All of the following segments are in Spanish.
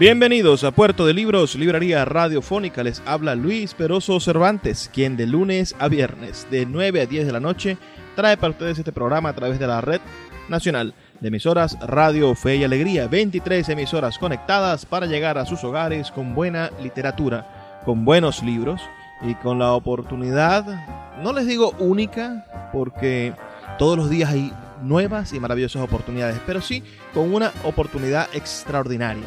Bienvenidos a Puerto de Libros, Librería Radiofónica. Les habla Luis Peroso Cervantes, quien de lunes a viernes, de 9 a 10 de la noche, trae para ustedes este programa a través de la red nacional de emisoras Radio Fe y Alegría. 23 emisoras conectadas para llegar a sus hogares con buena literatura, con buenos libros y con la oportunidad, no les digo única, porque todos los días hay nuevas y maravillosas oportunidades, pero sí con una oportunidad extraordinaria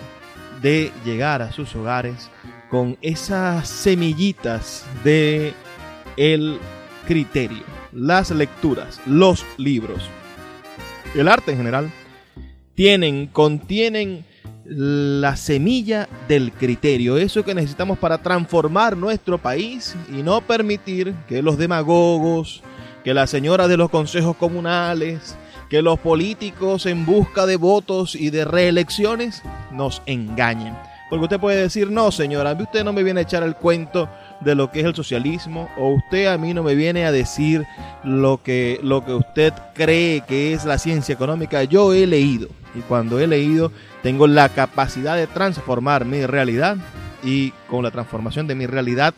de llegar a sus hogares con esas semillitas de el criterio, las lecturas, los libros, el arte en general, tienen, contienen la semilla del criterio, eso que necesitamos para transformar nuestro país y no permitir que los demagogos, que las señoras de los consejos comunales, que los políticos en busca de votos y de reelecciones nos engañen. Porque usted puede decir, no señora, usted no me viene a echar el cuento de lo que es el socialismo o usted a mí no me viene a decir lo que, lo que usted cree que es la ciencia económica. Yo he leído y cuando he leído tengo la capacidad de transformar mi realidad y con la transformación de mi realidad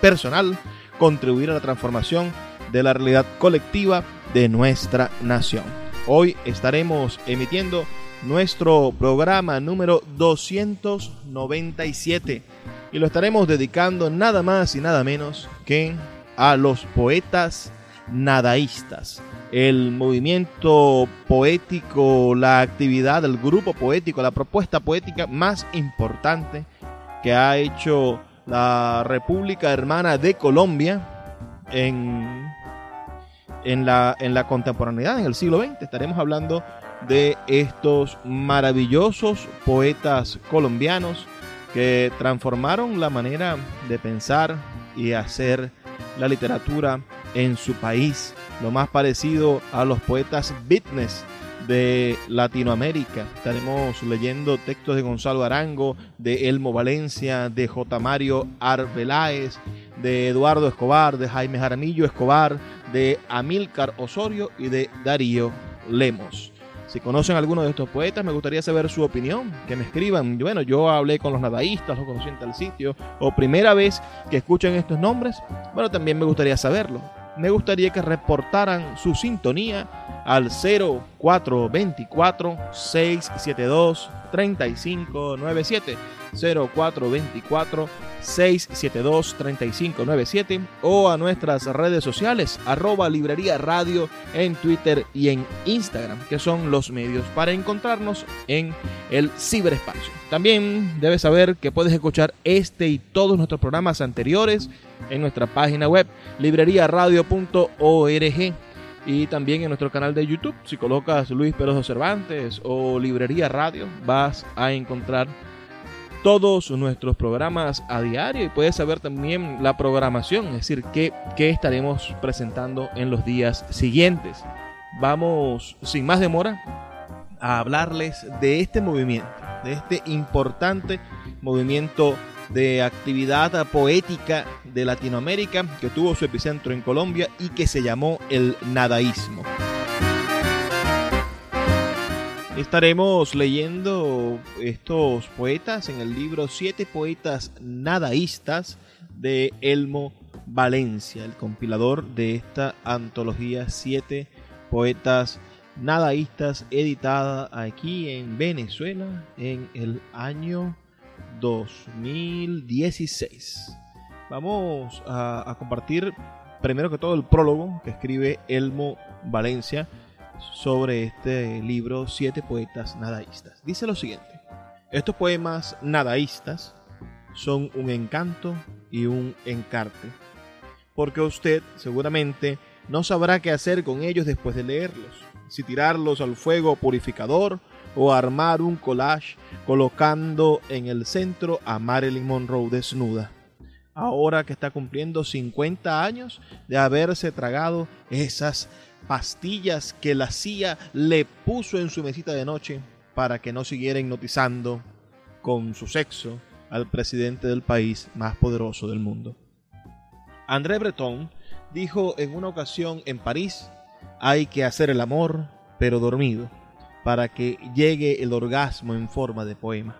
personal contribuir a la transformación de la realidad colectiva de nuestra nación. Hoy estaremos emitiendo nuestro programa número 297 y lo estaremos dedicando nada más y nada menos que a los poetas nadaístas. El movimiento poético, la actividad, el grupo poético, la propuesta poética más importante que ha hecho la República Hermana de Colombia en en la, en la contemporaneidad, en el siglo XX. Estaremos hablando de estos maravillosos poetas colombianos que transformaron la manera de pensar y hacer la literatura en su país, lo más parecido a los poetas beatness de Latinoamérica. Estaremos leyendo textos de Gonzalo Arango, de Elmo Valencia, de J. Mario Arbeláez, de Eduardo Escobar, de Jaime Jaramillo Escobar, de Amílcar Osorio y de Darío Lemos. Si conocen alguno de estos poetas, me gustaría saber su opinión, que me escriban. Bueno, yo hablé con los nadaístas, los conocí en tal sitio, o primera vez que escuchan estos nombres, bueno, también me gustaría saberlo. Me gustaría que reportaran su sintonía al 0424 672 3597 0424 672 3597 o a nuestras redes sociales arroba librería radio en Twitter y en Instagram que son los medios para encontrarnos en el ciberespacio. También debes saber que puedes escuchar este y todos nuestros programas anteriores en nuestra página web libreriaradio.org y también en nuestro canal de YouTube. Si colocas Luis Peroso Cervantes o Librería Radio, vas a encontrar todos nuestros programas a diario y puedes saber también la programación, es decir, qué, qué estaremos presentando en los días siguientes. Vamos, sin más demora, a hablarles de este movimiento, de este importante movimiento de actividad poética de Latinoamérica que tuvo su epicentro en Colombia y que se llamó el nadaísmo. Estaremos leyendo estos poetas en el libro Siete Poetas Nadaístas de Elmo Valencia, el compilador de esta antología Siete Poetas nadaístas editada aquí en Venezuela en el año 2016. Vamos a, compartir primero que todo el prólogo que escribe Elmo Valencia sobre este libro Siete Poetas Nadaístas. Dice lo siguiente, estos poemas nadaístas son un encanto y un encarte, porque usted seguramente no sabrá qué hacer con ellos después de leerlos, si tirarlos al fuego purificador o armar un collage colocando en el centro a Marilyn Monroe desnuda, ahora que está cumpliendo 50 años de haberse tragado esas pastillas que la CIA le puso en su mesita de noche para que no siguiera hipnotizando con su sexo al presidente del país más poderoso del mundo. André Breton dijo en una ocasión en París, hay que hacer el amor, pero dormido, para que llegue el orgasmo en forma de poema.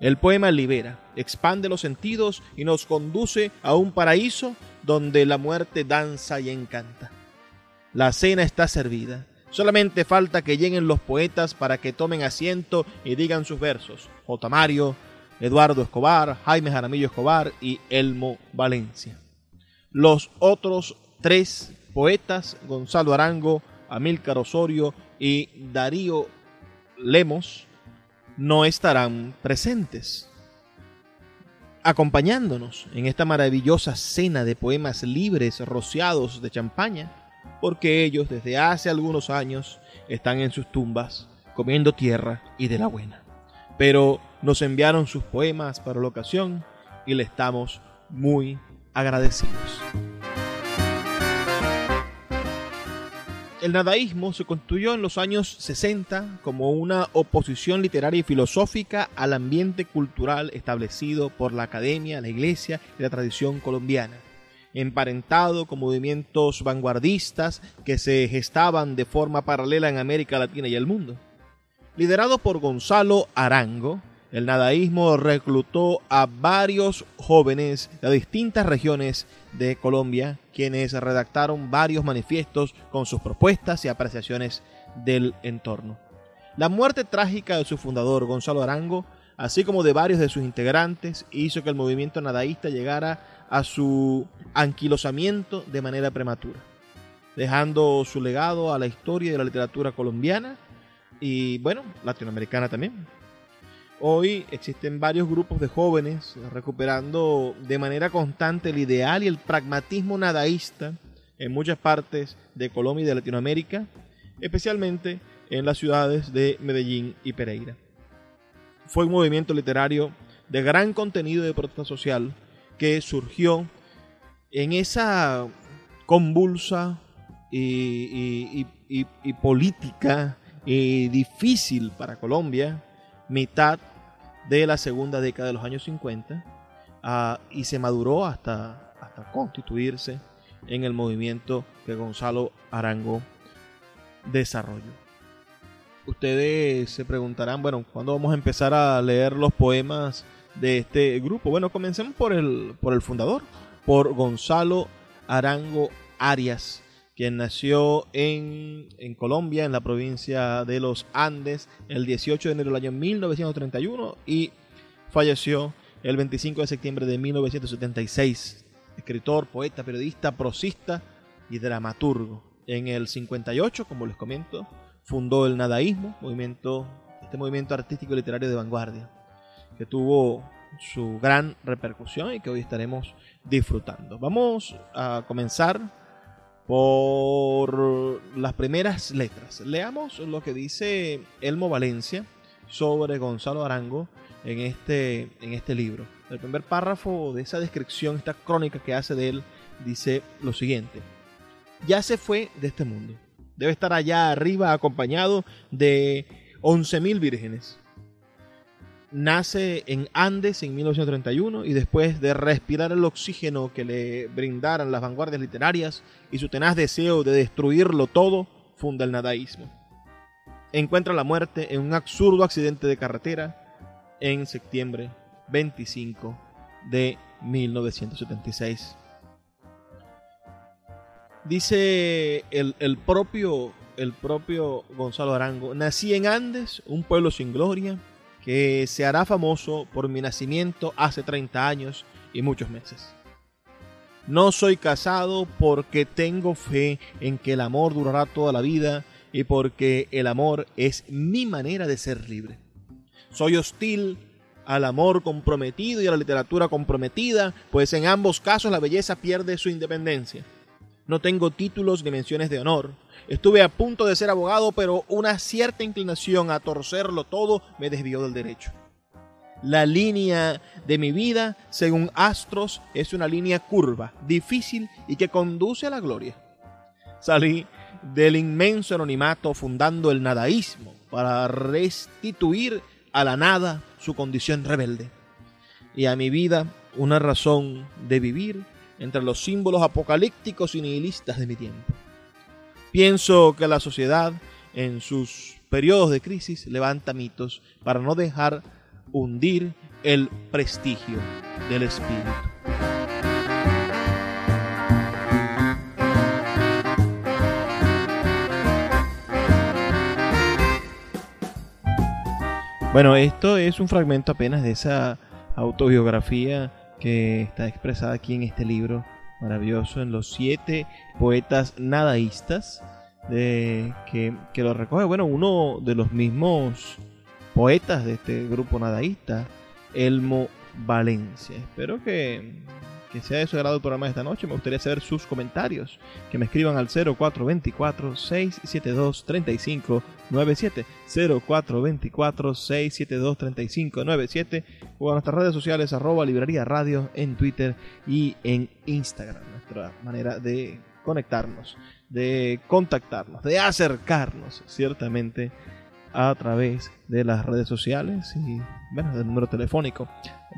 El poema libera, expande los sentidos y nos conduce a un paraíso donde la muerte danza y encanta. La cena está servida. Solamente falta que lleguen los poetas para que tomen asiento y digan sus versos. J. Mario, Eduardo Escobar, Jaime Jaramillo Escobar y Elmo Valencia. Los otros tres poetas, Gonzalo Arango, Amílcar Osorio y Darío Lemos, no estarán presentes acompañándonos en esta maravillosa cena de poemas libres rociados de champaña porque ellos desde hace algunos años están en sus tumbas comiendo tierra y de la buena. Pero nos enviaron sus poemas para la ocasión y le estamos muy agradecidos. El nadaísmo se construyó en los años 60 como una oposición literaria y filosófica al ambiente cultural establecido por la academia, la iglesia y la tradición colombiana emparentado con movimientos vanguardistas que se gestaban de forma paralela en América Latina y el mundo. Liderado por Gonzalo Arango, el nadaísmo reclutó a varios jóvenes de distintas regiones de Colombia, quienes redactaron varios manifiestos con sus propuestas y apreciaciones del entorno. La muerte trágica de su fundador, Gonzalo Arango, así como de varios de sus integrantes, hizo que el movimiento nadaísta llegara a su anquilosamiento de manera prematura, dejando su legado a la historia de la literatura colombiana y, bueno, latinoamericana también. Hoy existen varios grupos de jóvenes recuperando de manera constante el ideal y el pragmatismo nadaísta en muchas partes de Colombia y de Latinoamérica, especialmente en las ciudades de Medellín y Pereira. Fue un movimiento literario de gran contenido de protesta social que surgió en esa convulsa y, política y difícil para Colombia, mitad de la segunda década de los años 50, ah, y se maduró hasta, hasta constituirse en el movimiento que Gonzalo Arango desarrolló. Ustedes se preguntarán, bueno, ¿cuándo vamos a empezar a leer los poemas de este grupo? Bueno, comencemos por el, por el fundador, por Gonzalo Arango Arias, quien nació en, en, Colombia, en la provincia de los Andes, el 18 de enero del año 1931 y falleció el 25 de septiembre de 1976. Escritor, poeta, periodista, prosista y dramaturgo. En el 58, como les comento, fundó el nadaísmo, movimiento, este movimiento artístico literario de vanguardia que tuvo su gran repercusión y que hoy estaremos disfrutando. Vamos a comenzar por las primeras letras. Leamos lo que dice Elmo Valencia sobre Gonzalo Arango en este, en este libro. El primer párrafo de esa descripción, esta crónica que hace de él, dice lo siguiente. Ya se fue de este mundo. Debe estar allá arriba acompañado de 11.000 vírgenes nace en Andes en 1931 y después de respirar el oxígeno que le brindaran las vanguardias literarias y su tenaz deseo de destruirlo todo, funda el nadaísmo. Encuentra la muerte en un absurdo accidente de carretera en septiembre 25 de 1976. Dice el, el propio el propio Gonzalo Arango, nací en Andes, un pueblo sin gloria, que se hará famoso por mi nacimiento hace 30 años y muchos meses. No soy casado porque tengo fe en que el amor durará toda la vida y porque el amor es mi manera de ser libre. Soy hostil al amor comprometido y a la literatura comprometida, pues en ambos casos la belleza pierde su independencia. No tengo títulos ni menciones de honor. Estuve a punto de ser abogado, pero una cierta inclinación a torcerlo todo me desvió del derecho. La línea de mi vida, según Astros, es una línea curva, difícil y que conduce a la gloria. Salí del inmenso anonimato fundando el nadaísmo para restituir a la nada su condición rebelde y a mi vida una razón de vivir entre los símbolos apocalípticos y nihilistas de mi tiempo. Pienso que la sociedad en sus periodos de crisis levanta mitos para no dejar hundir el prestigio del espíritu. Bueno, esto es un fragmento apenas de esa autobiografía que está expresada aquí en este libro maravilloso, en los siete poetas nadaístas, de, que, que lo recoge, bueno, uno de los mismos poetas de este grupo nadaísta, Elmo Valencia. Espero que, que sea de su agrado el programa de esta noche. Me gustaría saber sus comentarios. Que me escriban al 0424-672-3597. 0424-672-3597. O a nuestras redes sociales, arroba librería radio en Twitter y en Instagram. Nuestra manera de conectarnos, de contactarnos, de acercarnos ciertamente a través de las redes sociales y bueno, del número telefónico.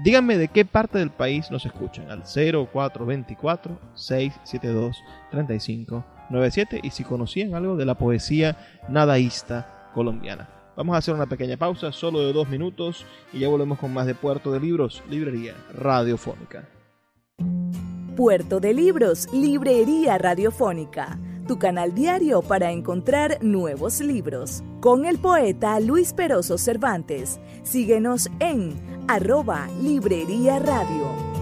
Díganme de qué parte del país nos escuchan al 0424 672 3597 y si conocían algo de la poesía nadaísta colombiana. Vamos a hacer una pequeña pausa, solo de dos minutos, y ya volvemos con más de Puerto de Libros, Librería Radiofónica. Puerto de Libros, Librería Radiofónica tu canal diario para encontrar nuevos libros. Con el poeta Luis Peroso Cervantes. Síguenos en arroba Librería Radio.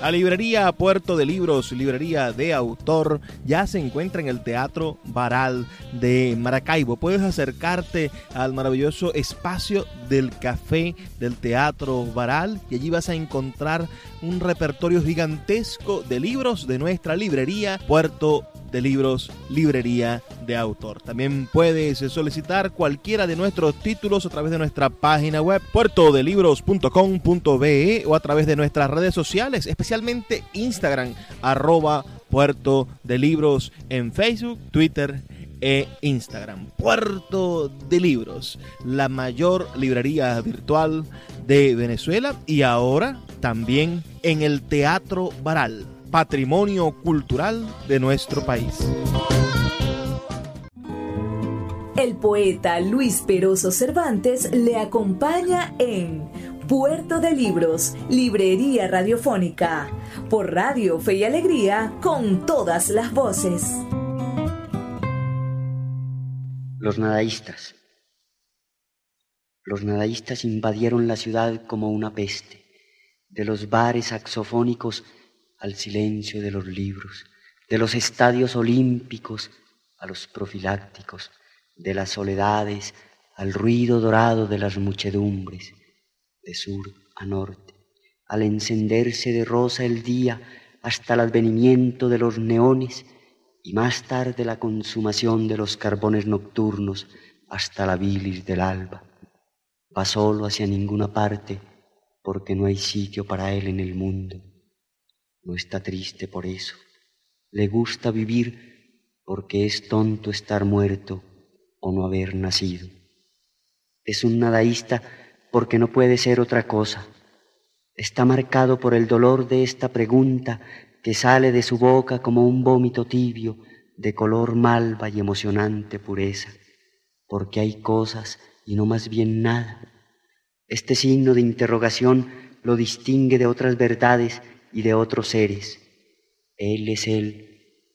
La librería Puerto de Libros, librería de autor, ya se encuentra en el Teatro Baral de Maracaibo. Puedes acercarte al maravilloso espacio del café del Teatro Baral y allí vas a encontrar un repertorio gigantesco de libros de nuestra librería Puerto de libros, librería de autor. También puedes solicitar cualquiera de nuestros títulos a través de nuestra página web puertodelibros.com.be o a través de nuestras redes sociales, especialmente Instagram, arroba puerto de libros en Facebook, Twitter e Instagram. Puerto de Libros, la mayor librería virtual de Venezuela y ahora también en el Teatro Baral patrimonio cultural de nuestro país. El poeta Luis Peroso Cervantes le acompaña en Puerto de Libros, Librería Radiofónica, por Radio Fe y Alegría, con todas las voces. Los nadaístas. Los nadaístas invadieron la ciudad como una peste. De los bares saxofónicos al silencio de los libros, de los estadios olímpicos a los profilácticos, de las soledades al ruido dorado de las muchedumbres, de sur a norte, al encenderse de rosa el día hasta el advenimiento de los neones y más tarde la consumación de los carbones nocturnos hasta la bilis del alba. Va solo hacia ninguna parte porque no hay sitio para él en el mundo no está triste por eso. Le gusta vivir porque es tonto estar muerto o no haber nacido. Es un nadaísta porque no puede ser otra cosa. Está marcado por el dolor de esta pregunta que sale de su boca como un vómito tibio de color malva y emocionante pureza, porque hay cosas y no más bien nada. Este signo de interrogación lo distingue de otras verdades y de otros seres. Él es Él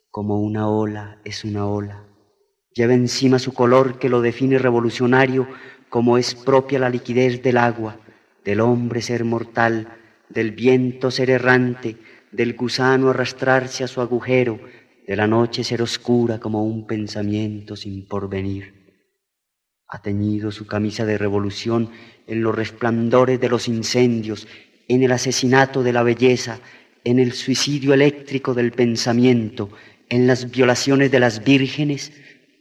como una ola es una ola. Lleva encima su color que lo define revolucionario como es propia la liquidez del agua, del hombre ser mortal, del viento ser errante, del gusano arrastrarse a su agujero, de la noche ser oscura como un pensamiento sin porvenir. Ha teñido su camisa de revolución en los resplandores de los incendios, en el asesinato de la belleza, en el suicidio eléctrico del pensamiento, en las violaciones de las vírgenes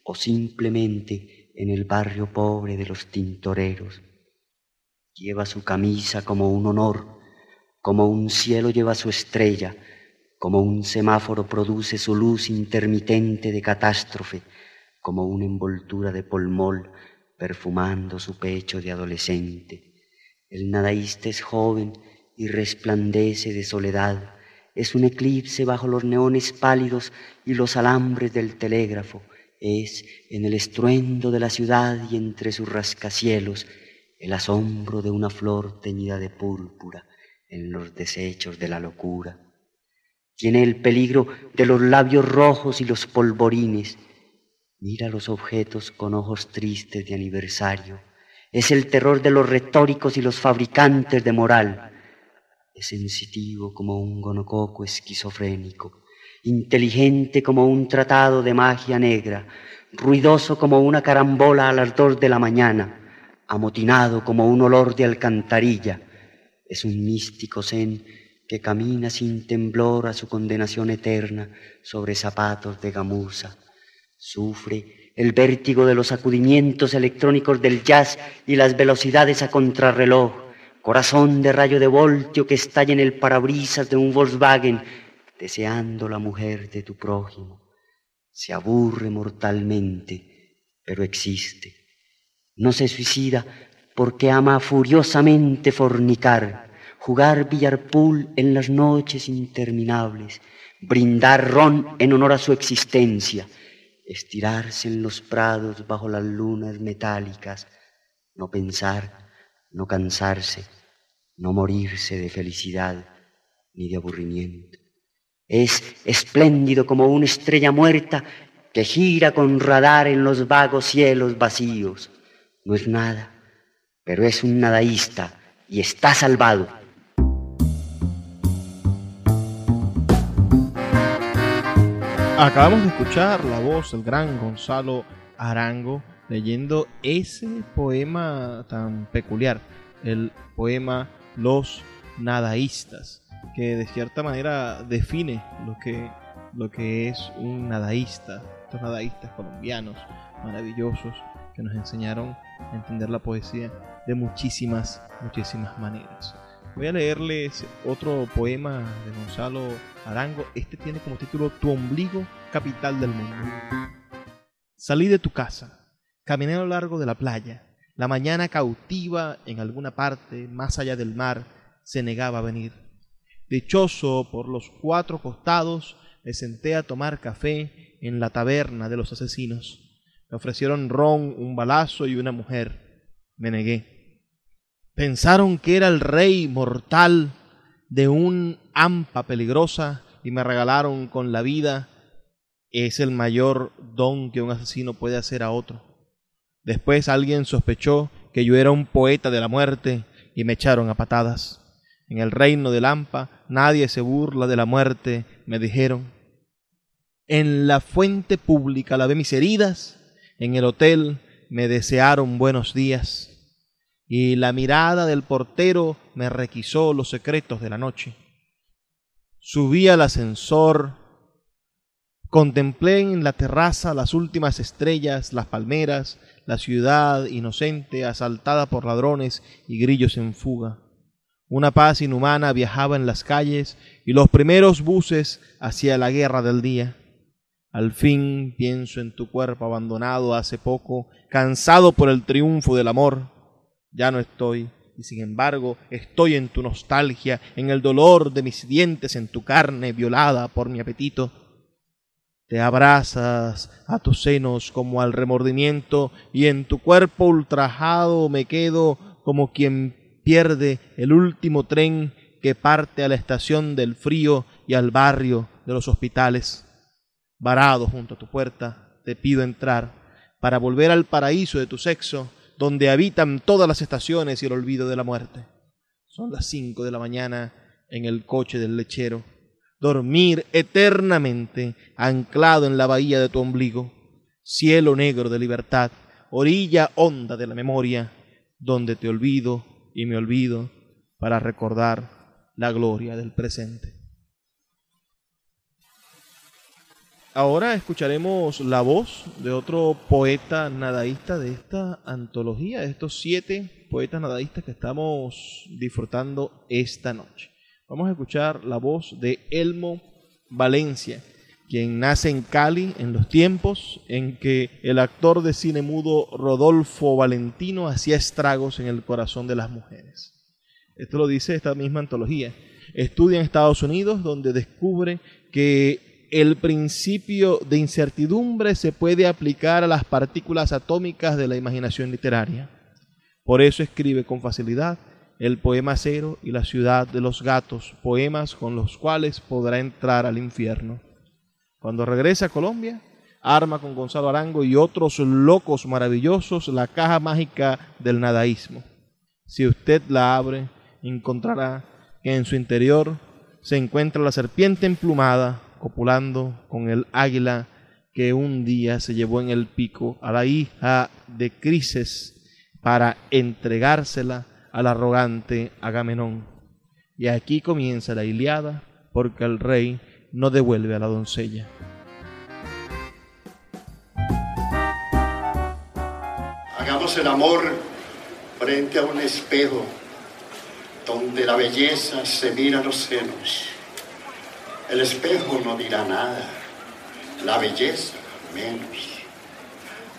o simplemente en el barrio pobre de los tintoreros. Lleva su camisa como un honor, como un cielo lleva su estrella, como un semáforo produce su luz intermitente de catástrofe, como una envoltura de polmol perfumando su pecho de adolescente. El nadaísta es joven y resplandece de soledad, es un eclipse bajo los neones pálidos y los alambres del telégrafo, es en el estruendo de la ciudad y entre sus rascacielos el asombro de una flor teñida de púrpura en los desechos de la locura. Tiene el peligro de los labios rojos y los polvorines. Mira los objetos con ojos tristes de aniversario. Es el terror de los retóricos y los fabricantes de moral. Es sensitivo como un gonococo esquizofrénico, inteligente como un tratado de magia negra, ruidoso como una carambola a las dos de la mañana, amotinado como un olor de alcantarilla. Es un místico zen que camina sin temblor a su condenación eterna sobre zapatos de gamuza. Sufre el vértigo de los sacudimientos electrónicos del jazz y las velocidades a contrarreloj, corazón de rayo de voltio que estalla en el parabrisas de un Volkswagen, deseando la mujer de tu prójimo. Se aburre mortalmente, pero existe. No se suicida porque ama furiosamente fornicar jugar billarpool en las noches interminables, brindar ron en honor a su existencia, estirarse en los prados bajo las lunas metálicas, no pensar, no cansarse, no morirse de felicidad ni de aburrimiento. Es espléndido como una estrella muerta que gira con radar en los vagos cielos vacíos. No es nada, pero es un nadaísta y está salvado. Acabamos de escuchar la voz del gran Gonzalo Arango leyendo ese poema tan peculiar, el poema Los Nadaístas, que de cierta manera define lo que, lo que es un nadaísta, estos nadaístas colombianos maravillosos que nos enseñaron a entender la poesía de muchísimas, muchísimas maneras. Voy a leerles otro poema de Gonzalo Arango. Este tiene como título Tu ombligo, capital del mundo. Salí de tu casa, caminé a lo largo de la playa. La mañana cautiva en alguna parte, más allá del mar, se negaba a venir. Dichoso por los cuatro costados, me senté a tomar café en la taberna de los asesinos. Me ofrecieron ron, un balazo y una mujer. Me negué. Pensaron que era el rey mortal de un hampa peligrosa y me regalaron con la vida. Es el mayor don que un asesino puede hacer a otro. Después alguien sospechó que yo era un poeta de la muerte y me echaron a patadas. En el reino del hampa nadie se burla de la muerte, me dijeron. En la fuente pública lavé mis heridas, en el hotel me desearon buenos días y la mirada del portero me requisó los secretos de la noche. Subí al ascensor, contemplé en la terraza las últimas estrellas, las palmeras, la ciudad inocente asaltada por ladrones y grillos en fuga. Una paz inhumana viajaba en las calles y los primeros buses hacia la guerra del día. Al fin pienso en tu cuerpo abandonado hace poco, cansado por el triunfo del amor ya no estoy, y sin embargo estoy en tu nostalgia, en el dolor de mis dientes, en tu carne violada por mi apetito. Te abrazas a tus senos como al remordimiento, y en tu cuerpo ultrajado me quedo como quien pierde el último tren que parte a la estación del frío y al barrio de los hospitales. varado junto a tu puerta, te pido entrar para volver al paraíso de tu sexo, donde habitan todas las estaciones y el olvido de la muerte. Son las cinco de la mañana en el coche del lechero. Dormir eternamente anclado en la bahía de tu ombligo, cielo negro de libertad, orilla honda de la memoria, donde te olvido y me olvido para recordar la gloria del presente. Ahora escucharemos la voz de otro poeta nadaísta de esta antología, de estos siete poetas nadaístas que estamos disfrutando esta noche. Vamos a escuchar la voz de Elmo Valencia, quien nace en Cali en los tiempos en que el actor de cine mudo Rodolfo Valentino hacía estragos en el corazón de las mujeres. Esto lo dice esta misma antología. Estudia en Estados Unidos donde descubre que el principio de incertidumbre se puede aplicar a las partículas atómicas de la imaginación literaria. Por eso escribe con facilidad el poema Cero y la ciudad de los gatos, poemas con los cuales podrá entrar al infierno. Cuando regrese a Colombia, arma con Gonzalo Arango y otros locos maravillosos la caja mágica del nadaísmo. Si usted la abre, encontrará que en su interior se encuentra la serpiente emplumada copulando con el águila que un día se llevó en el pico a la hija de Crises para entregársela al arrogante Agamenón. Y aquí comienza la Iliada porque el rey no devuelve a la doncella. Hagamos el amor frente a un espejo donde la belleza se mira a los senos el espejo no dirá nada, la belleza menos.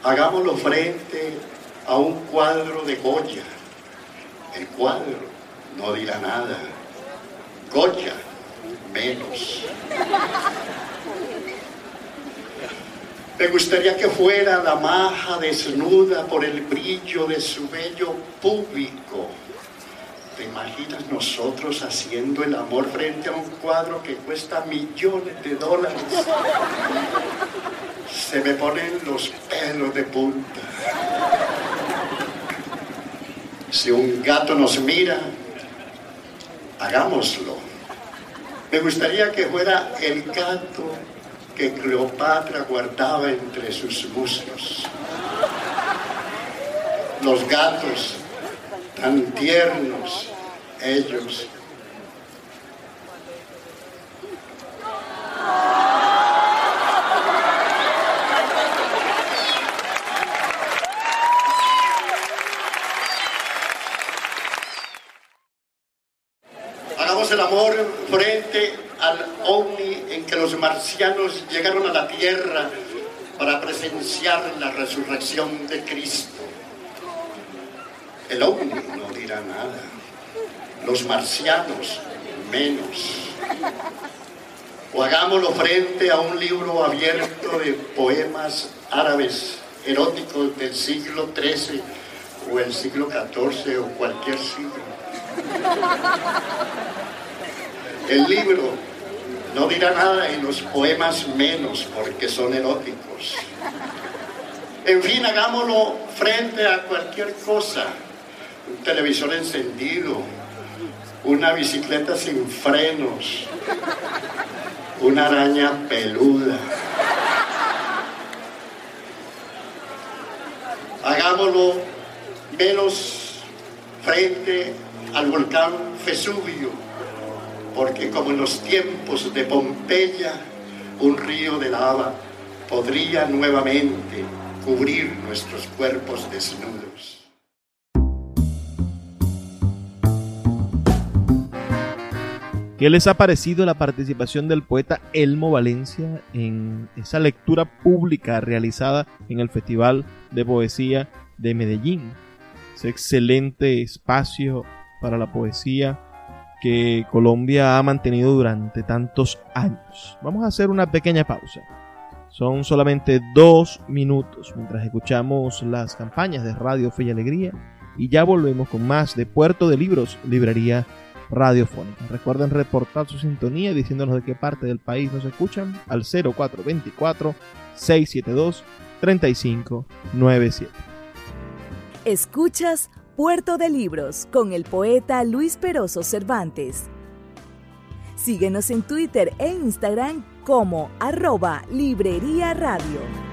Hagámoslo frente a un cuadro de Goya. El cuadro no dirá nada, Goya menos. Me gustaría que fuera la maja desnuda por el brillo de su bello público ¿Te imaginas nosotros haciendo el amor frente a un cuadro que cuesta millones de dólares? Se me ponen los pelos de punta. Si un gato nos mira, hagámoslo. Me gustaría que fuera el gato que Cleopatra guardaba entre sus muslos. Los gatos tan tiernos ellos. Hagamos el amor frente al ovni en que los marcianos llegaron a la Tierra para presenciar la resurrección de Cristo. El ovni no dirá nada. Los marcianos menos. O hagámoslo frente a un libro abierto de poemas árabes eróticos del siglo XIII o el siglo XIV o cualquier siglo. El libro no dirá nada y los poemas menos porque son eróticos. En fin, hagámoslo frente a cualquier cosa un televisor encendido, una bicicleta sin frenos, una araña peluda. Hagámoslo menos frente al volcán Vesubio, porque como en los tiempos de Pompeya, un río de lava podría nuevamente cubrir nuestros cuerpos desnudos. ¿Qué les ha parecido la participación del poeta Elmo Valencia en esa lectura pública realizada en el Festival de Poesía de Medellín? Ese excelente espacio para la poesía que Colombia ha mantenido durante tantos años. Vamos a hacer una pequeña pausa. Son solamente dos minutos mientras escuchamos las campañas de Radio Fe y Alegría y ya volvemos con más de Puerto de Libros, Librería radiofónica. Recuerden reportar su sintonía diciéndonos de qué parte del país nos escuchan al 0424 672 3597. Escuchas Puerto de Libros con el poeta Luis Peroso Cervantes. Síguenos en Twitter e Instagram como arroba Librería Radio.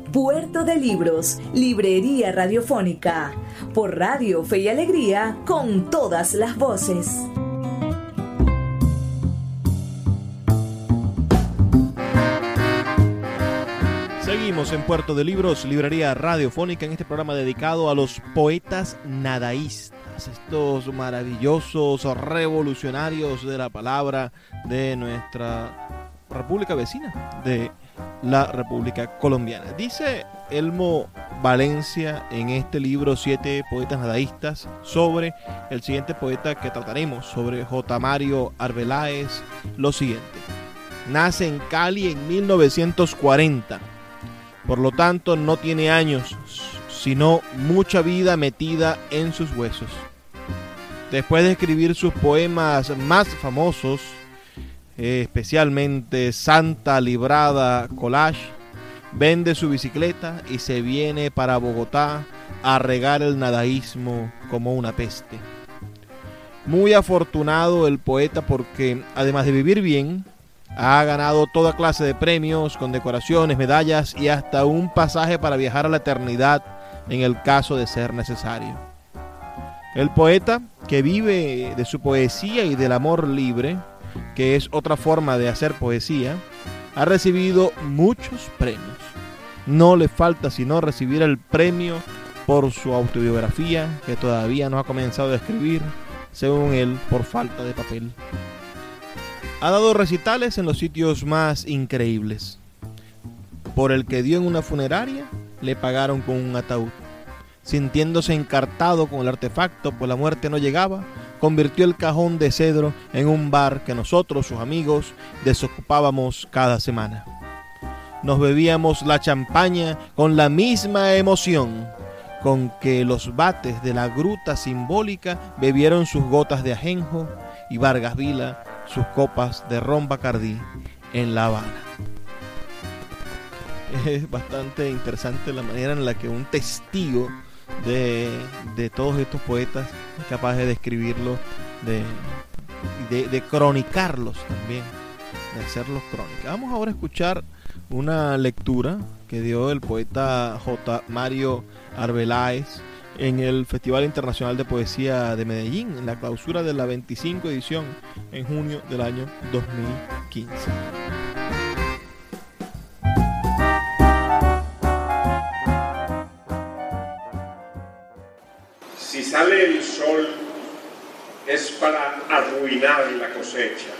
Puerto de Libros, Librería Radiofónica, por Radio Fe y Alegría, con todas las voces. Seguimos en Puerto de Libros, Librería Radiofónica, en este programa dedicado a los poetas nadaístas, estos maravillosos revolucionarios de la palabra de nuestra república vecina, de la República Colombiana. Dice Elmo Valencia en este libro Siete Poetas Nadaístas sobre el siguiente poeta que trataremos, sobre J. Mario Arbeláez, lo siguiente. Nace en Cali en 1940, por lo tanto no tiene años, sino mucha vida metida en sus huesos. Después de escribir sus poemas más famosos, especialmente Santa Librada Collage, vende su bicicleta y se viene para Bogotá a regar el nadaísmo como una peste. Muy afortunado el poeta porque, además de vivir bien, ha ganado toda clase de premios, condecoraciones, medallas y hasta un pasaje para viajar a la eternidad en el caso de ser necesario. El poeta, que vive de su poesía y del amor libre, que es otra forma de hacer poesía, ha recibido muchos premios. No le falta sino recibir el premio por su autobiografía, que todavía no ha comenzado a escribir, según él, por falta de papel. Ha dado recitales en los sitios más increíbles. Por el que dio en una funeraria, le pagaron con un ataúd. Sintiéndose encartado con el artefacto, pues la muerte no llegaba, convirtió el cajón de cedro en un bar que nosotros, sus amigos, desocupábamos cada semana. Nos bebíamos la champaña con la misma emoción con que los bates de la gruta simbólica bebieron sus gotas de ajenjo y Vargas Vila sus copas de ron Bacardí en La Habana. Es bastante interesante la manera en la que un testigo de, todos estos poetas, capaz de describirlos, de, de, cronicarlos también, de hacerlos crónicas. Vamos ahora a escuchar una lectura que dio el poeta J. Mario Arbeláez en el Festival Internacional de Poesía de Medellín, en la clausura de la 25 edición en junio del año 2015. Sale el sol es para arruinar la cosecha.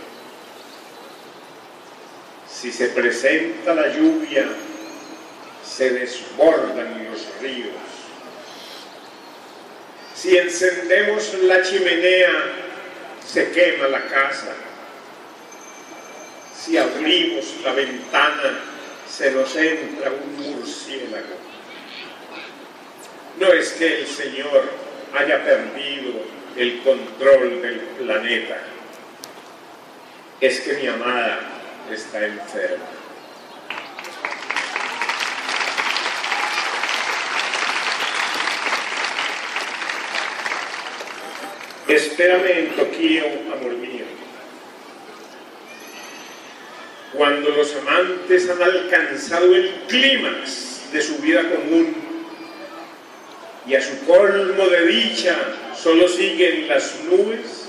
Si se presenta la lluvia, se desbordan los ríos. Si encendemos la chimenea, se quema la casa. Si abrimos la ventana, se nos entra un murciélago. No es que el Señor haya perdido el control del planeta. Es que mi amada está enferma. Espérame en Tokio, amor mío. cuando los amantes han alcanzado el clímax de su vida común y a su colmo de dicha solo siguen las nubes,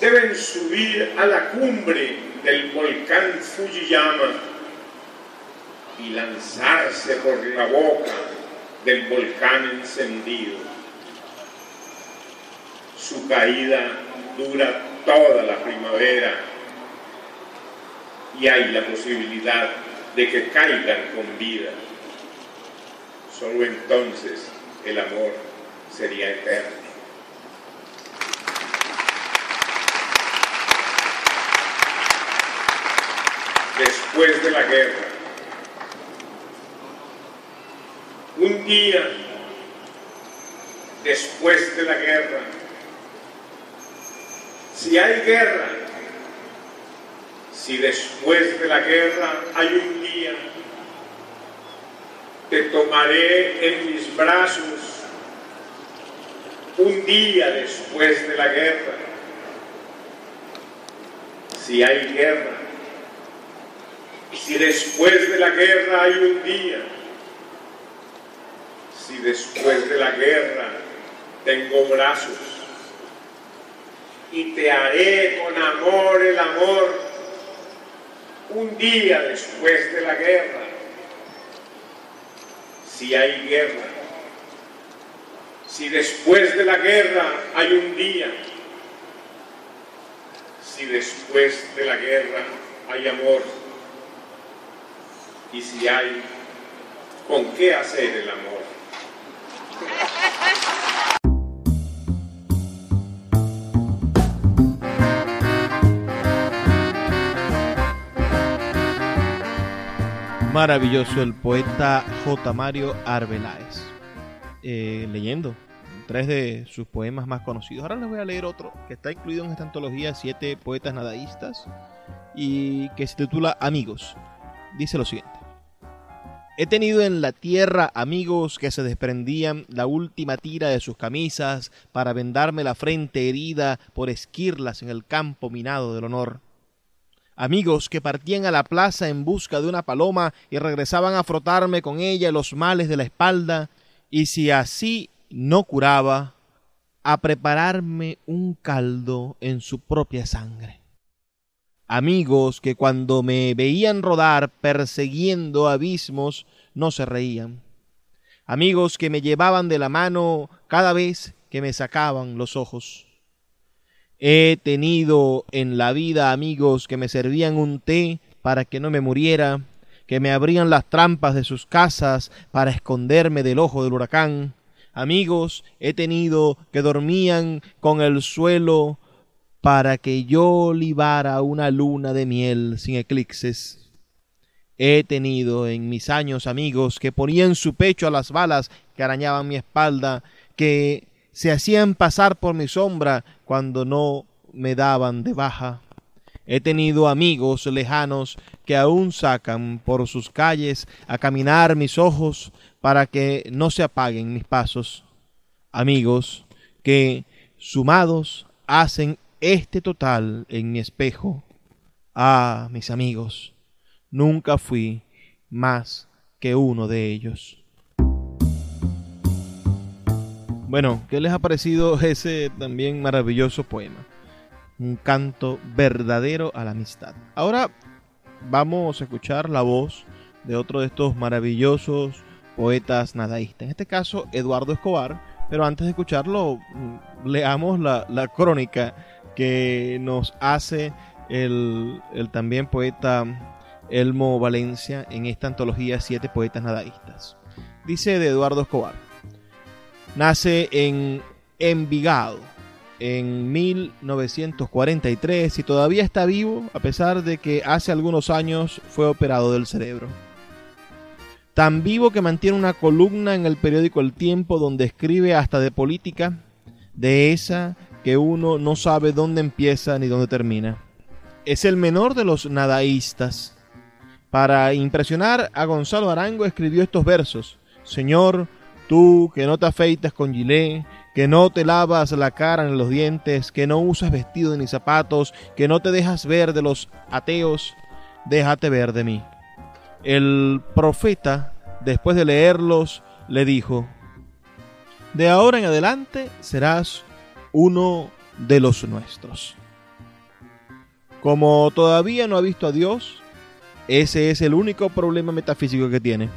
deben subir a la cumbre del volcán Fujiyama y lanzarse por la boca del volcán encendido. Su caída dura toda la primavera y hay la posibilidad de que caigan con vida. Solo entonces el amor sería eterno. Después de la guerra, un día después de la guerra, si hay guerra, si después de la guerra hay un te tomaré en mis brazos un día después de la guerra. Si hay guerra, si después de la guerra hay un día, si después de la guerra tengo brazos, y te haré con amor el amor un día después de la guerra. Si hay guerra, si después de la guerra hay un día, si después de la guerra hay amor, y si hay con qué hacer el amor. Maravilloso el poeta J. Mario Arbeláez, eh, leyendo tres de sus poemas más conocidos. Ahora les voy a leer otro que está incluido en esta antología, Siete Poetas Nadaístas, y que se titula Amigos. Dice lo siguiente. He tenido en la tierra amigos que se desprendían la última tira de sus camisas para vendarme la frente herida por esquirlas en el campo minado del honor amigos que partían a la plaza en busca de una paloma y regresaban a frotarme con ella los males de la espalda, y si así no curaba, a prepararme un caldo en su propia sangre. Amigos que cuando me veían rodar persiguiendo abismos no se reían. Amigos que me llevaban de la mano cada vez que me sacaban los ojos. He tenido en la vida amigos que me servían un té para que no me muriera, que me abrían las trampas de sus casas para esconderme del ojo del huracán. Amigos he tenido que dormían con el suelo para que yo libara una luna de miel sin eclipses. He tenido en mis años amigos que ponían su pecho a las balas que arañaban mi espalda, que se hacían pasar por mi sombra cuando no me daban de baja. He tenido amigos lejanos que aún sacan por sus calles a caminar mis ojos para que no se apaguen mis pasos. Amigos que, sumados, hacen este total en mi espejo. Ah, mis amigos, nunca fui más que uno de ellos. Bueno, ¿qué les ha parecido ese también maravilloso poema? Un canto verdadero a la amistad. Ahora vamos a escuchar la voz de otro de estos maravillosos poetas nadaístas. En este caso, Eduardo Escobar. Pero antes de escucharlo, mm, leamos la, crónica que nos hace el, el también poeta Elmo Valencia en esta antología Siete Poetas Nadaístas. Dice de Eduardo Escobar. Nace en Envigado en 1943 y todavía está vivo a pesar de que hace algunos años fue operado del cerebro. Tan vivo que mantiene una columna en el periódico El Tiempo donde escribe hasta de política, de esa que uno no sabe dónde empieza ni dónde termina. Es el menor de los nadaístas. Para impresionar a Gonzalo Arango escribió estos versos. Señor, Tú que no te afeitas con gilet, que no te lavas la cara ni los dientes, que no usas vestido ni zapatos, que no te dejas ver de los ateos, déjate ver de mí. El profeta, después de leerlos, le dijo, de ahora en adelante serás uno de los nuestros. Como todavía no ha visto a Dios, ese es el único problema metafísico que tiene.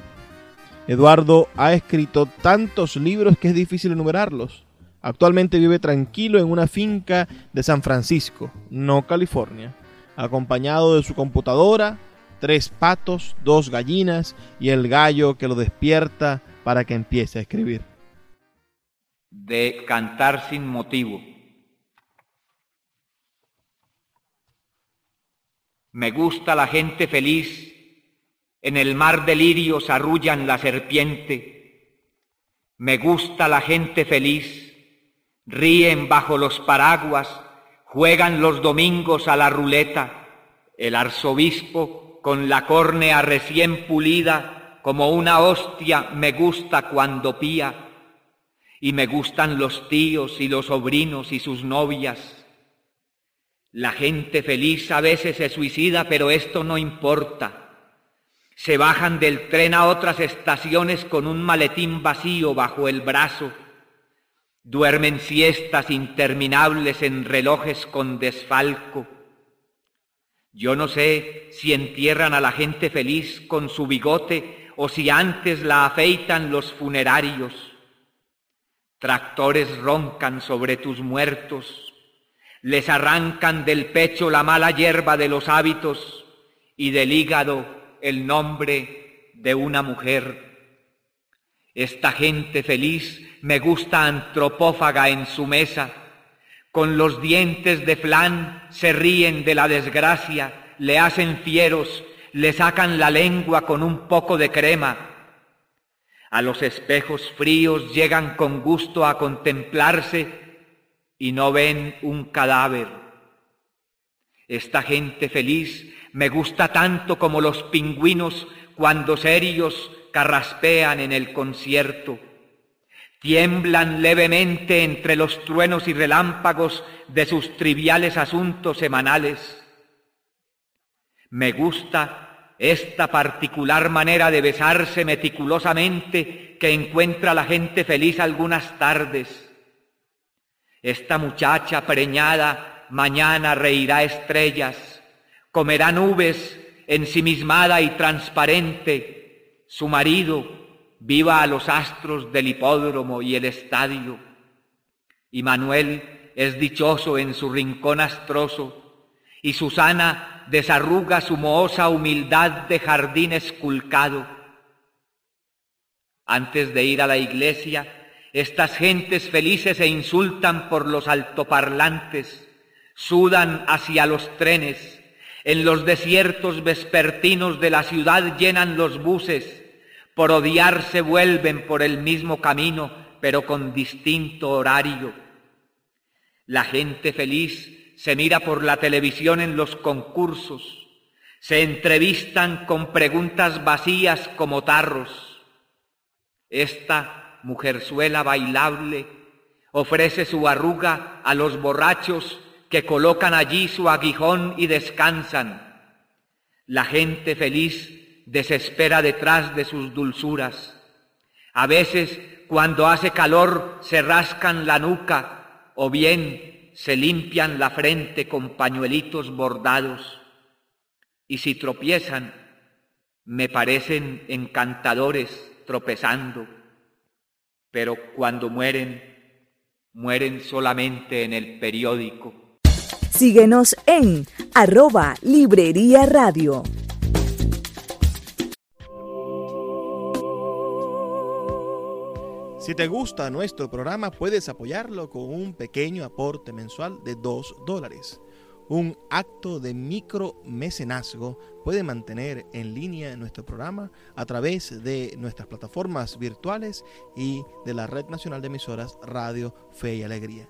Eduardo ha escrito tantos libros que es difícil enumerarlos. Actualmente vive tranquilo en una finca de San Francisco, no California, acompañado de su computadora, tres patos, dos gallinas y el gallo que lo despierta para que empiece a escribir. De cantar sin motivo. Me gusta la gente feliz, en el mar de lirios arrullan la serpiente. Me gusta la gente feliz, ríen bajo los paraguas, juegan los domingos a la ruleta. El arzobispo, con la córnea recién pulida, como una hostia, me gusta cuando pía. Y me gustan los tíos y los sobrinos y sus novias la gente feliz a veces se suicida, pero esto no importa. Se bajan del tren a otras estaciones con un maletín vacío bajo el brazo. Duermen siestas interminables en relojes con desfalco. Yo no sé si entierran a la gente feliz con su bigote o si antes la afeitan los funerarios. Tractores roncan sobre tus muertos, les arrancan del pecho la mala hierba de los hábitos y del hígado el nombre de una mujer. Esta gente feliz me gusta antropófaga en su mesa, con los dientes de flan se ríen de la desgracia, le hacen fieros, le sacan la lengua con un poco de crema. A los espejos fríos llegan con gusto a contemplarse y no ven un cadáver. Esta gente feliz me gusta tanto como los pingüinos cuando serios carraspean en el concierto. Tiemblan levemente entre los truenos y relámpagos de sus triviales asuntos semanales. Me gusta esta particular manera de besarse meticulosamente que encuentra la gente feliz algunas tardes esta muchacha preñada mañana reirá estrellas, comerá nubes ensimismada y transparente. Su marido viva a los astros del hipódromo y el estadio. Y Manuel es dichoso en su rincón astroso, y Susana desarruga su mohosa humildad de jardín esculcado. Antes de ir a la iglesia, estas gentes felices se insultan por los altoparlantes, sudan hacia los trenes, en los desiertos vespertinos de la ciudad llenan los buses, por odiarse vuelven por el mismo camino, pero con distinto horario. La gente feliz se mira por la televisión en los concursos, se entrevistan con preguntas vacías como tarros. Esta mujerzuela bailable, ofrece su arruga a los borrachos que colocan allí su aguijón y descansan. La gente feliz desespera detrás de sus dulzuras. A veces, cuando hace calor, se rascan la nuca o bien se limpian la frente con pañuelitos bordados. Y si tropiezan, me parecen encantadores tropezando pero cuando mueren, mueren solamente en el periódico. Síguenos en arroba Librería Radio. Si te gusta nuestro programa, puedes apoyarlo con un pequeño aporte mensual de 2 dólares un acto de micromecenazgo puede mantener en línea nuestro programa a través de nuestras plataformas virtuales y de la Red Nacional de Emisoras Radio Fe y Alegría.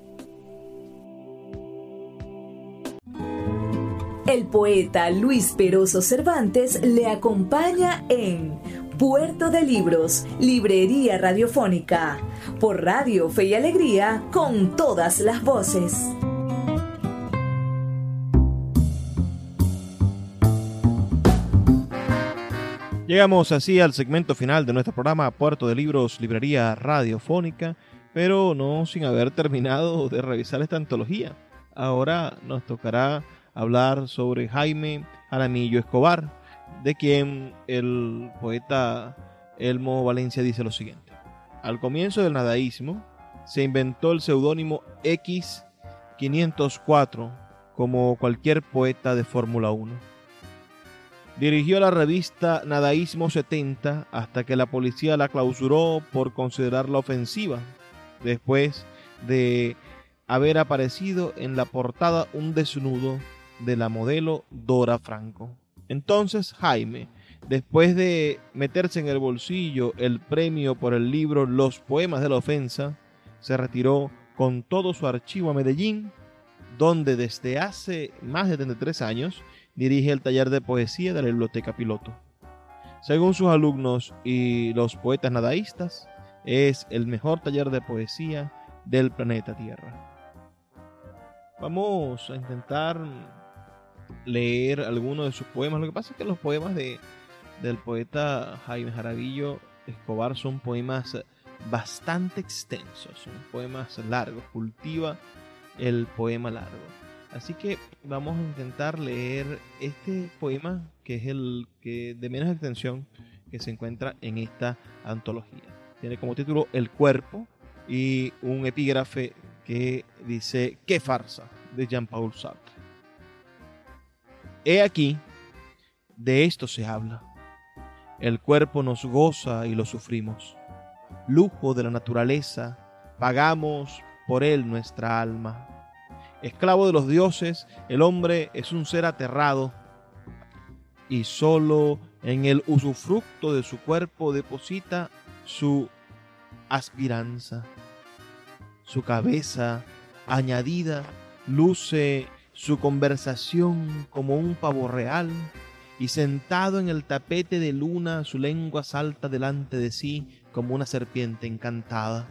El poeta Luis Peroso Cervantes le acompaña en Puerto de Libros, Librería Radiofónica, por Radio Fe y Alegría, con todas las voces. Llegamos así al segmento final de nuestro programa Puerto de Libros, Librería Radiofónica, pero no sin haber terminado de revisar esta antología. Ahora nos tocará hablar sobre Jaime Aramillo Escobar, de quien el poeta Elmo Valencia dice lo siguiente. Al comienzo del nadaísmo se inventó el seudónimo X504 como cualquier poeta de Fórmula 1 Dirigió la revista Nadaísmo 70 hasta que la policía la clausuró por considerarla ofensiva, después de haber aparecido en la portada un desnudo de la modelo Dora Franco. Entonces Jaime, después de meterse en el bolsillo el premio por el libro Los Poemas de la Ofensa, se retiró con todo su archivo a Medellín, donde desde hace más de 33 años dirige el taller de poesía de la Biblioteca Piloto. Según sus alumnos y los poetas nadaístas, es el mejor taller de poesía del planeta Tierra. Vamos a intentar leer algunos de sus poemas. Lo que pasa es que los poemas de, del poeta Jaime Jaravillo Escobar son poemas bastante extensos, son poemas largos, cultiva el poema largo. Así que vamos a intentar leer este poema, que es el que de menos extensión que se encuentra en esta antología. Tiene como título El cuerpo y un epígrafe que dice ¡Qué farsa! de Jean-Paul Sartre. He aquí, de esto se habla. El cuerpo nos goza y lo sufrimos. Lujo de la naturaleza, pagamos por él nuestra alma Esclavo de los dioses, el hombre es un ser aterrado y solo en el usufructo de su cuerpo deposita su aspiranza. Su cabeza añadida luce su conversación como un pavo real y sentado en el tapete de luna su lengua salta delante de sí como una serpiente encantada.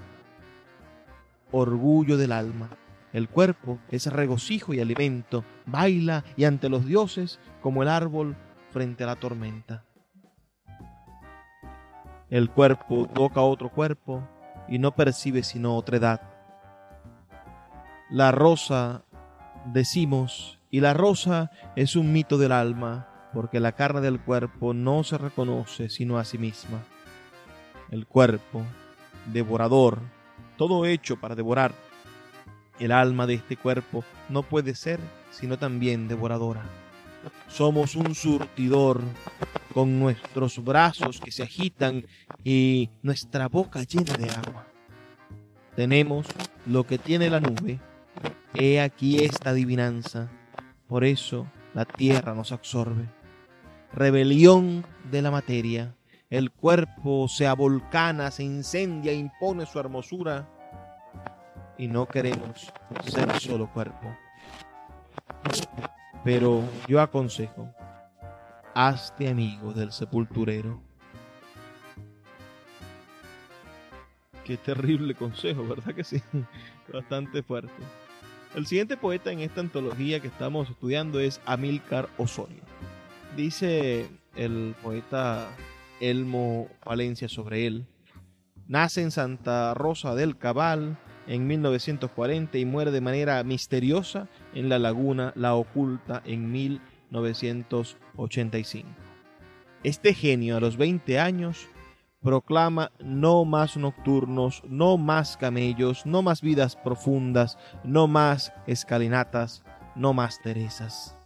Orgullo del alma el cuerpo es regocijo y alimento, baila y ante los dioses como el árbol frente a la tormenta. El cuerpo toca otro cuerpo y no percibe sino otra edad. La rosa, decimos, y la rosa es un mito del alma, porque la carne del cuerpo no se reconoce sino a sí misma. El cuerpo, devorador, todo hecho para devorar, el alma de este cuerpo no puede ser sino también devoradora. Somos un surtidor con nuestros brazos que se agitan y nuestra boca llena de agua. Tenemos lo que tiene la nube. He aquí esta adivinanza. Por eso la tierra nos absorbe. Rebelión de la materia. El cuerpo se avolcana, se incendia, impone su hermosura y no queremos ser solo cuerpo. Pero yo aconsejo, hazte amigo del sepulturero. Qué terrible consejo, ¿verdad que sí? Bastante fuerte. El siguiente poeta en esta antología que estamos estudiando es Amílcar Osorio. Dice el poeta Elmo Valencia sobre él. Nace en Santa Rosa del Cabal en 1940 y muere de manera misteriosa en la laguna La Oculta en 1985. Este genio a los 20 años proclama no más nocturnos, no más camellos, no más vidas profundas, no más escalinatas, no más Teresas.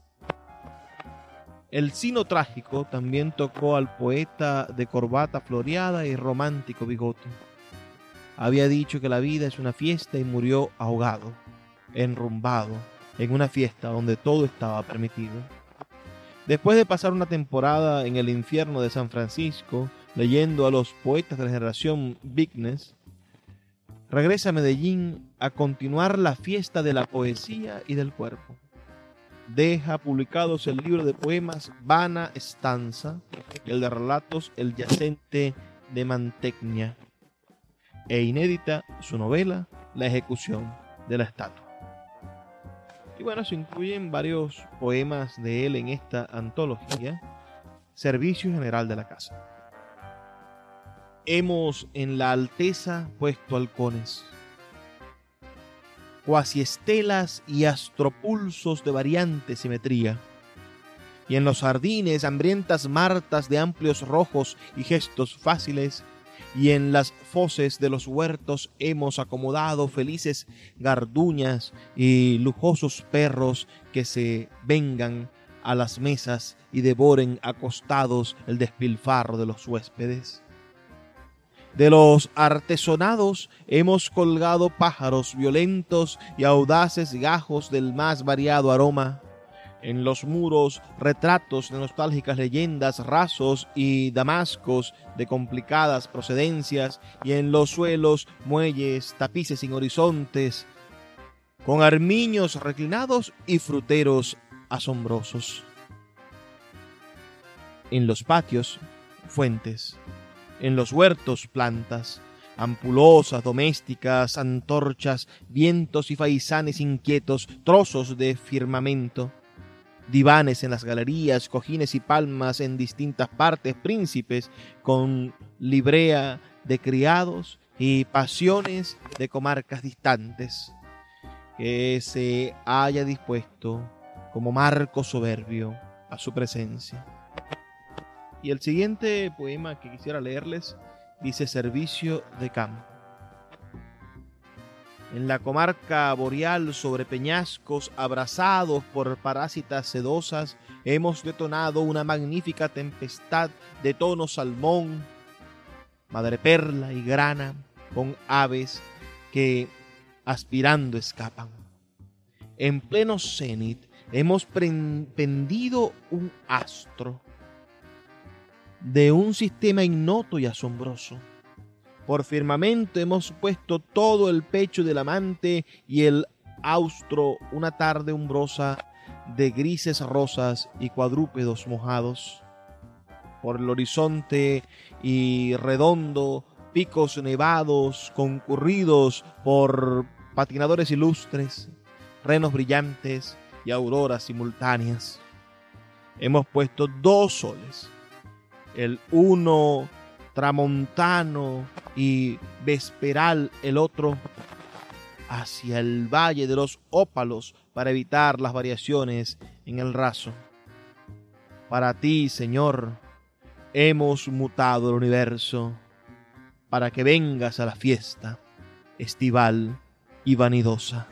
El sino trágico también tocó al poeta de corbata floreada y romántico bigote había dicho que la vida es una fiesta y murió ahogado, enrumbado, en una fiesta donde todo estaba permitido. Después de pasar una temporada en el infierno de San Francisco, leyendo a los poetas de la generación Vignes, regresa a Medellín a continuar la fiesta de la poesía y del cuerpo. Deja publicados el libro de poemas Vana Estanza y el de relatos El Yacente de Mantegna e inédita su novela La ejecución de la estatua. Y bueno, se incluyen varios poemas de él en esta antología, Servicio General de la Casa. Hemos en la alteza puesto halcones, cuasi estelas y astropulsos de variante simetría, y en los jardines hambrientas martas de amplios rojos y gestos fáciles, y en las foces de los huertos hemos acomodado felices garduñas y lujosos perros que se vengan a las mesas y devoren acostados el despilfarro de los huéspedes. De los artesonados hemos colgado pájaros violentos y audaces gajos del más variado aroma, en los muros retratos de nostálgicas leyendas, rasos y damascos de complicadas procedencias, y en los suelos muelles, tapices sin horizontes, con armiños reclinados y fruteros asombrosos. En los patios, fuentes, en los huertos, plantas, ampulosas, domésticas, antorchas, vientos y faisanes inquietos, trozos de firmamento divanes en las galerías, cojines y palmas en distintas partes, príncipes con librea de criados y pasiones de comarcas distantes, que se haya dispuesto como marco soberbio a su presencia. Y el siguiente poema que quisiera leerles dice Servicio de Campo en la comarca boreal sobre peñascos abrazados por parásitas sedosas, hemos detonado una magnífica tempestad de tono salmón, madreperla y grana, con aves que aspirando escapan. En pleno cenit hemos pendido un astro de un sistema ignoto y asombroso por firmamento hemos puesto todo el pecho del amante y el austro una tarde umbrosa de grises rosas y cuadrúpedos mojados. Por el horizonte y redondo, picos nevados concurridos por patinadores ilustres, renos brillantes y auroras simultáneas. Hemos puesto dos soles, el uno tramontano y vesperal el otro, hacia el valle de los ópalos para evitar las variaciones en el raso. Para ti, Señor, hemos mutado el universo, para que vengas a la fiesta estival y vanidosa.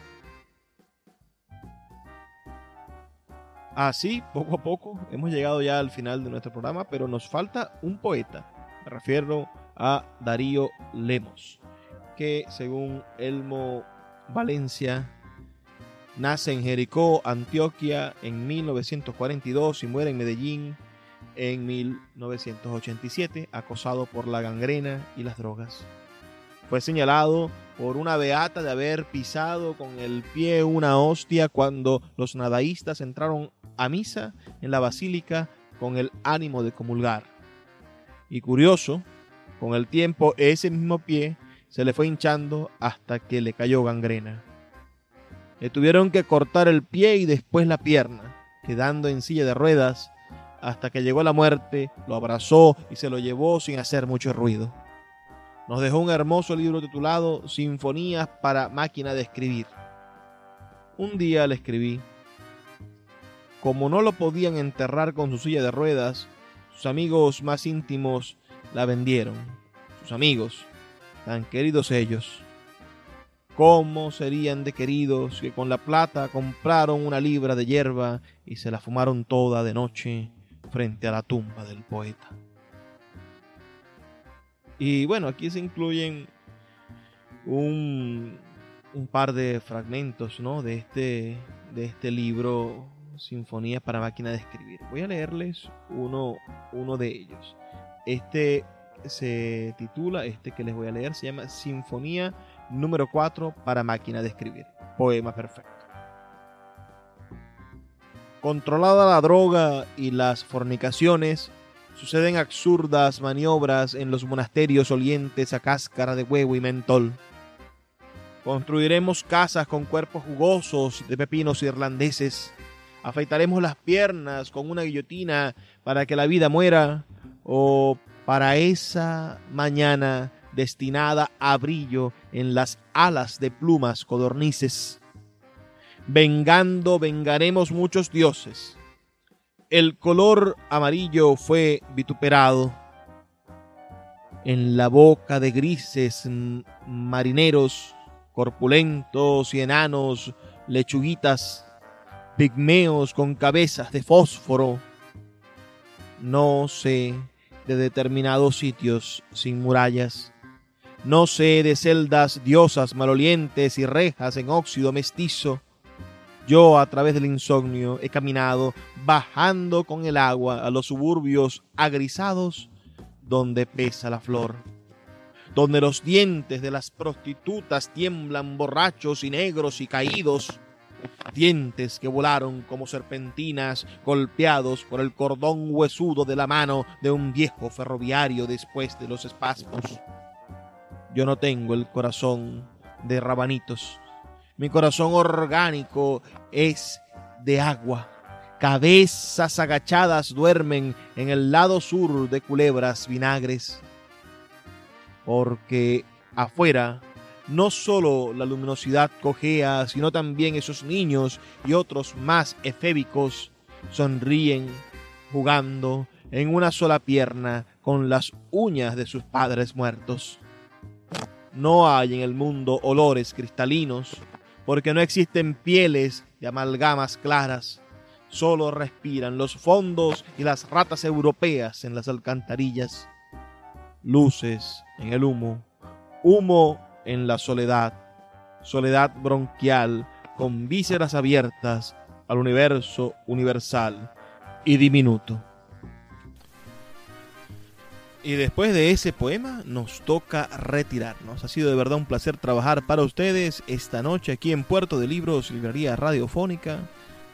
Así, poco a poco, hemos llegado ya al final de nuestro programa, pero nos falta un poeta me refiero a Darío Lemos, que según Elmo Valencia nace en Jericó, Antioquia en 1942 y muere en Medellín en 1987, acosado por la gangrena y las drogas. Fue señalado por una beata de haber pisado con el pie una hostia cuando los nadaístas entraron a misa en la basílica con el ánimo de comulgar. Y curioso, con el tiempo ese mismo pie se le fue hinchando hasta que le cayó gangrena. Le tuvieron que cortar el pie y después la pierna, quedando en silla de ruedas hasta que llegó la muerte, lo abrazó y se lo llevó sin hacer mucho ruido. Nos dejó un hermoso libro titulado Sinfonías para máquina de escribir. Un día le escribí. Como no lo podían enterrar con su silla de ruedas, sus amigos más íntimos la vendieron. Sus amigos, tan queridos ellos. ¿Cómo serían de queridos que con la plata compraron una libra de hierba y se la fumaron toda de noche frente a la tumba del poeta? Y bueno, aquí se incluyen un, un par de fragmentos ¿no? de, este, de este libro sinfonías para máquina de escribir. Voy a leerles uno, uno de ellos. Este se titula, este que les voy a leer, se llama Sinfonía número 4 para máquina de escribir. Poema perfecto. Controlada la droga y las fornicaciones, suceden absurdas maniobras en los monasterios olientes a cáscara de huevo y mentol. Construiremos casas con cuerpos jugosos de pepinos irlandeses. Afeitaremos las piernas con una guillotina para que la vida muera o para esa mañana destinada a brillo en las alas de plumas codornices. Vengando, vengaremos muchos dioses. El color amarillo fue vituperado. En la boca de grises marineros, corpulentos y enanos, lechuguitas, pigmeos con cabezas de fósforo. No sé de determinados sitios sin murallas. No sé de celdas diosas malolientes y rejas en óxido mestizo. Yo a través del insomnio he caminado bajando con el agua a los suburbios agrisados donde pesa la flor, donde los dientes de las prostitutas tiemblan borrachos y negros y caídos, dientes que volaron como serpentinas golpeados por el cordón huesudo de la mano de un viejo ferroviario después de los espasmos. Yo no tengo el corazón de rabanitos. Mi corazón orgánico es de agua. Cabezas agachadas duermen en el lado sur de culebras vinagres. Porque afuera no solo la luminosidad cojea, sino también esos niños y otros más efébicos sonríen jugando en una sola pierna con las uñas de sus padres muertos. No hay en el mundo olores cristalinos, porque no existen pieles de amalgamas claras. Solo respiran los fondos y las ratas europeas en las alcantarillas. Luces en el humo, humo en la soledad, soledad bronquial con vísceras abiertas al universo universal y diminuto. Y después de ese poema nos toca retirarnos. Ha sido de verdad un placer trabajar para ustedes esta noche aquí en Puerto de Libros, Librería Radiofónica.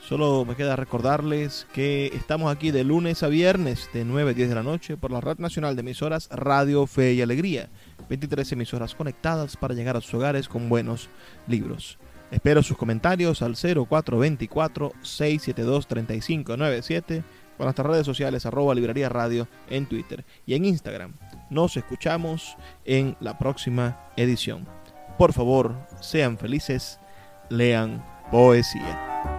Solo me queda recordarles que estamos aquí de lunes a viernes de 9 a 10 de la noche por la Red Nacional de Emisoras Radio Fe y Alegría. 23 emisoras conectadas para llegar a sus hogares con buenos libros. Espero sus comentarios al 0424-672-3597 con nuestras redes sociales arroba librería radio en Twitter y en Instagram. Nos escuchamos en la próxima edición. Por favor, sean felices, lean poesía.